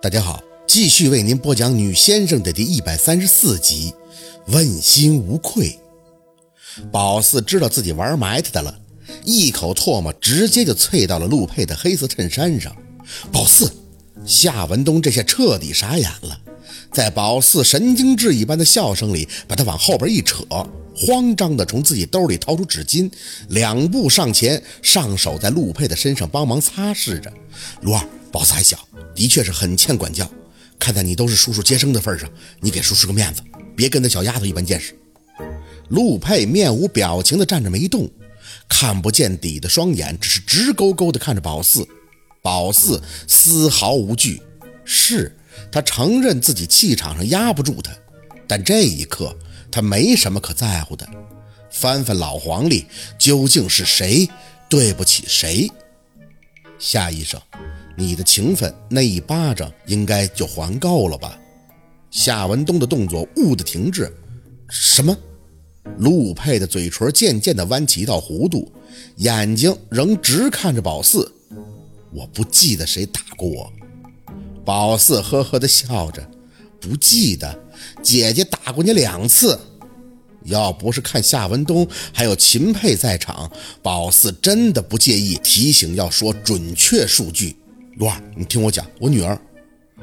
大家好，继续为您播讲《女先生》的第一百三十四集。问心无愧，宝四知道自己玩埋汰的了，一口唾沫直接就啐到了陆佩的黑色衬衫上。宝四，夏文东这下彻底傻眼了，在宝四神经质一般的笑声里，把他往后边一扯，慌张的从自己兜里掏出纸巾，两步上前，上手在陆佩的身上帮忙擦拭着。陆二，宝四还小，的确是很欠管教，看在你都是叔叔接生的份上，你给叔叔个面子。别跟那小丫头一般见识。陆佩面无表情地站着没动，看不见底的双眼只是直勾勾地看着宝四。宝四丝毫无惧，是他承认自己气场上压不住他，但这一刻他没什么可在乎的。翻翻老黄历，究竟是谁对不起谁？夏医生，你的情分那一巴掌应该就还够了吧？夏文东的动作兀的停滞。什么？陆佩的嘴唇渐渐地弯起一道弧度，眼睛仍直看着宝四。我不记得谁打过我。宝四呵呵地笑着，不记得？姐姐打过你两次。要不是看夏文东还有秦佩在场，宝四真的不介意提醒要说准确数据。罗儿，你听我讲，我女儿。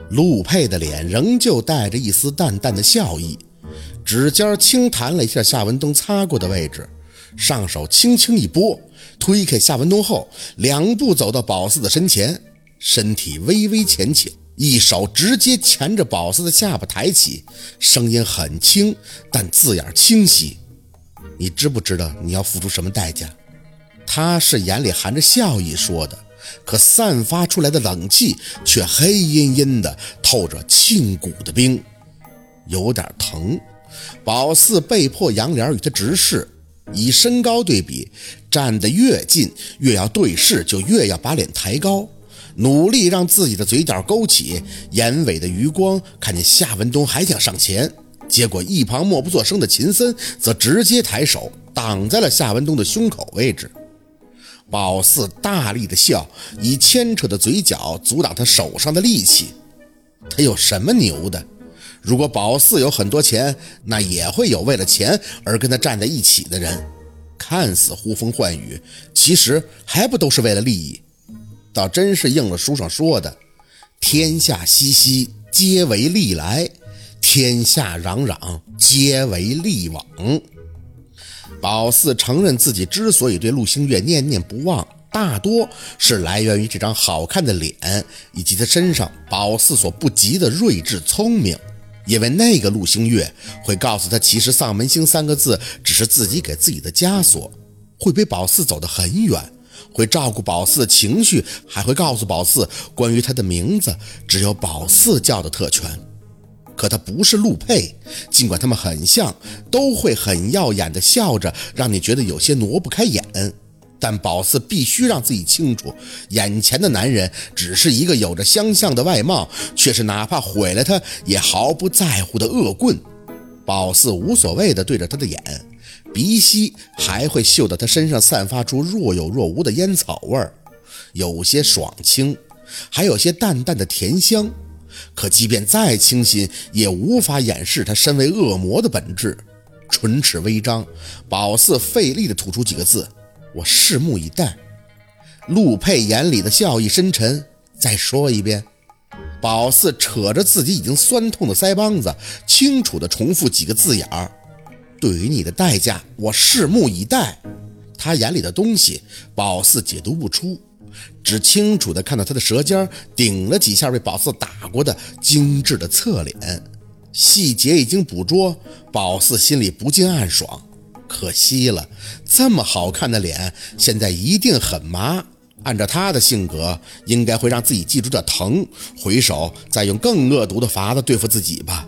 陆佩的脸仍旧带着一丝淡淡的笑意，指尖轻弹了一下夏文东擦过的位置，上手轻轻一拨，推开夏文东后，两步走到宝四的身前，身体微微前倾，一手直接钳着宝四的下巴抬起，声音很轻，但字眼清晰：“你知不知道你要付出什么代价？”他是眼里含着笑意说的。可散发出来的冷气却黑阴阴的，透着沁骨的冰，有点疼。宝四被迫仰脸与他直视，以身高对比，站得越近，越要对视，就越要把脸抬高，努力让自己的嘴角勾起，眼尾的余光看见夏文东还想上前，结果一旁默不作声的秦森则直接抬手挡在了夏文东的胸口位置。宝四大力的笑，以牵扯的嘴角阻挡他手上的力气。他有什么牛的？如果宝四有很多钱，那也会有为了钱而跟他站在一起的人。看似呼风唤雨，其实还不都是为了利益？倒真是应了书上说的：“天下熙熙，皆为利来；天下攘攘，皆为利往。”宝四承认自己之所以对陆星月念念不忘，大多是来源于这张好看的脸，以及他身上宝四所不及的睿智聪明。因为那个陆星月会告诉他，其实丧门星三个字只是自己给自己的枷锁，会陪宝四走得很远，会照顾宝四的情绪，还会告诉宝四关于他的名字只有宝四叫的特权。可他不是陆佩，尽管他们很像，都会很耀眼的笑着，让你觉得有些挪不开眼。但宝四必须让自己清楚，眼前的男人只是一个有着相像的外貌，却是哪怕毁了他也毫不在乎的恶棍。宝四无所谓的对着他的眼，鼻息还会嗅到他身上散发出若有若无的烟草味儿，有些爽清，还有些淡淡的甜香。可即便再清新，也无法掩饰他身为恶魔的本质。唇齿微张，宝四费力地吐出几个字：“我拭目以待。”陆佩眼里的笑意深沉。再说一遍。宝四扯着自己已经酸痛的腮帮子，清楚地重复几个字眼儿：“对于你的代价，我拭目以待。”他眼里的东西，宝四解读不出。只清楚地看到他的舌尖顶了几下被宝四打过的精致的侧脸，细节已经捕捉，宝四心里不禁暗爽。可惜了，这么好看的脸，现在一定很麻。按照他的性格，应该会让自己记住点疼，回手再用更恶毒的法子对付自己吧。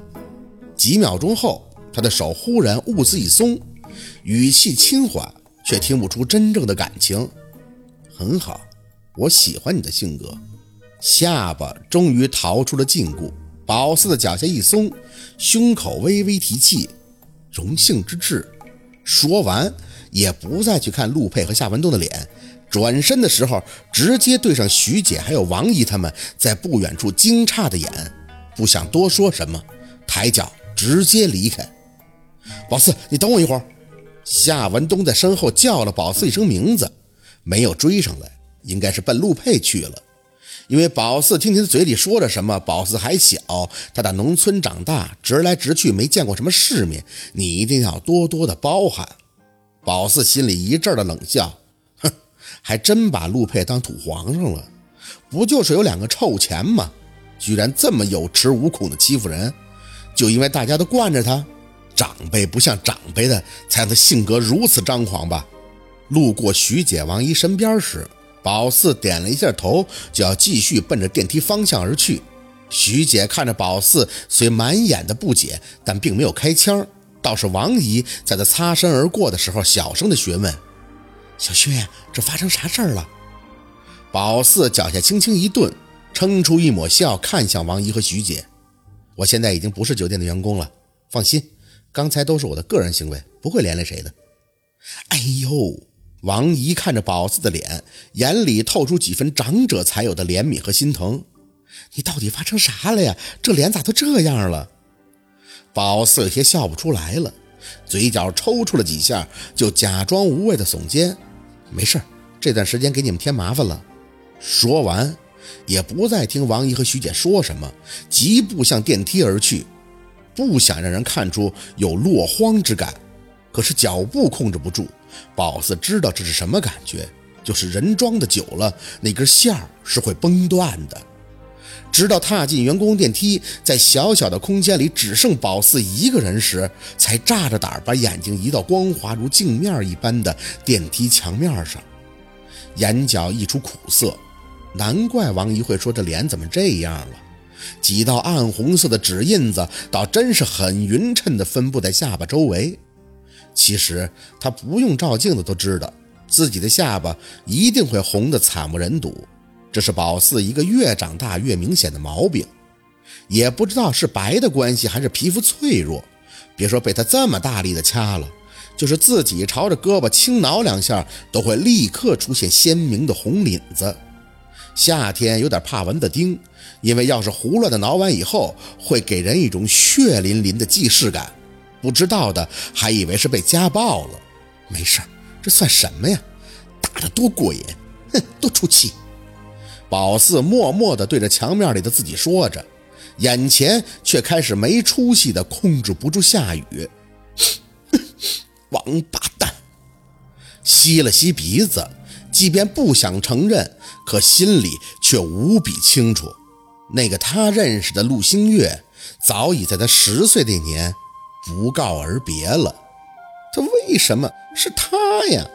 几秒钟后，他的手忽然兀自一松，语气轻缓，却听不出真正的感情。很好。我喜欢你的性格，下巴终于逃出了禁锢。宝四的脚下一松，胸口微微提气，荣幸之至。说完，也不再去看陆佩和夏文东的脸，转身的时候直接对上徐姐还有王姨他们在不远处惊诧的眼，不想多说什么，抬脚直接离开。宝四，你等我一会儿。夏文东在身后叫了宝四一声名字，没有追上来，应该是奔陆佩去了。因为宝四听听他嘴里说着什么，宝四还小，他在农村长大，直来直去，没见过什么世面，你一定要多多的包涵。宝四心里一阵的冷笑，哼，还真把陆佩当土皇上了，不就是有两个臭钱吗？居然这么有恃无恐的欺负人，就因为大家都惯着他，长辈不像长辈的，才让他性格如此张狂吧？路过徐姐、王姨身边时。宝四点了一下头，就要继续奔着电梯方向而去。徐姐看着宝四，虽满眼的不解，但并没有开枪。倒是王姨在他擦身而过的时候，小声的询问：“小薛，这发生啥事儿了？”宝四脚下轻轻一顿，撑出一抹笑，看向王姨和徐姐：“我现在已经不是酒店的员工了，放心，刚才都是我的个人行为，不会连累谁的。”哎呦！王姨看着宝四的脸，眼里透出几分长者才有的怜悯和心疼。你到底发生啥了呀？这脸咋都这样了？宝四有些笑不出来了，嘴角抽搐了几下，就假装无谓的耸肩：“没事这段时间给你们添麻烦了。”说完，也不再听王姨和徐姐说什么，疾步向电梯而去，不想让人看出有落荒之感，可是脚步控制不住。宝四知道这是什么感觉，就是人装的久了，那根线儿是会崩断的。直到踏进员工电梯，在小小的空间里只剩宝四一个人时，才炸着胆儿把眼睛移到光滑如镜面一般的电梯墙面上，眼角溢出苦涩。难怪王姨会说这脸怎么这样了，几道暗红色的指印子，倒真是很匀称地分布在下巴周围。其实他不用照镜子都知道，自己的下巴一定会红得惨不忍睹。这是宝四一个越长大越明显的毛病，也不知道是白的关系还是皮肤脆弱。别说被他这么大力的掐了，就是自己朝着胳膊轻挠两下，都会立刻出现鲜明的红领子。夏天有点怕蚊子叮，因为要是胡乱的挠完以后，会给人一种血淋淋的既视感。不知道的还以为是被家暴了，没事这算什么呀？打得多过瘾，哼，多出气。宝四默默地对着墙面里的自己说着，眼前却开始没出息的控制不住下雨。王八蛋！吸了吸鼻子，即便不想承认，可心里却无比清楚，那个他认识的陆星月，早已在他十岁那年。不告而别了，这为什么是他呀？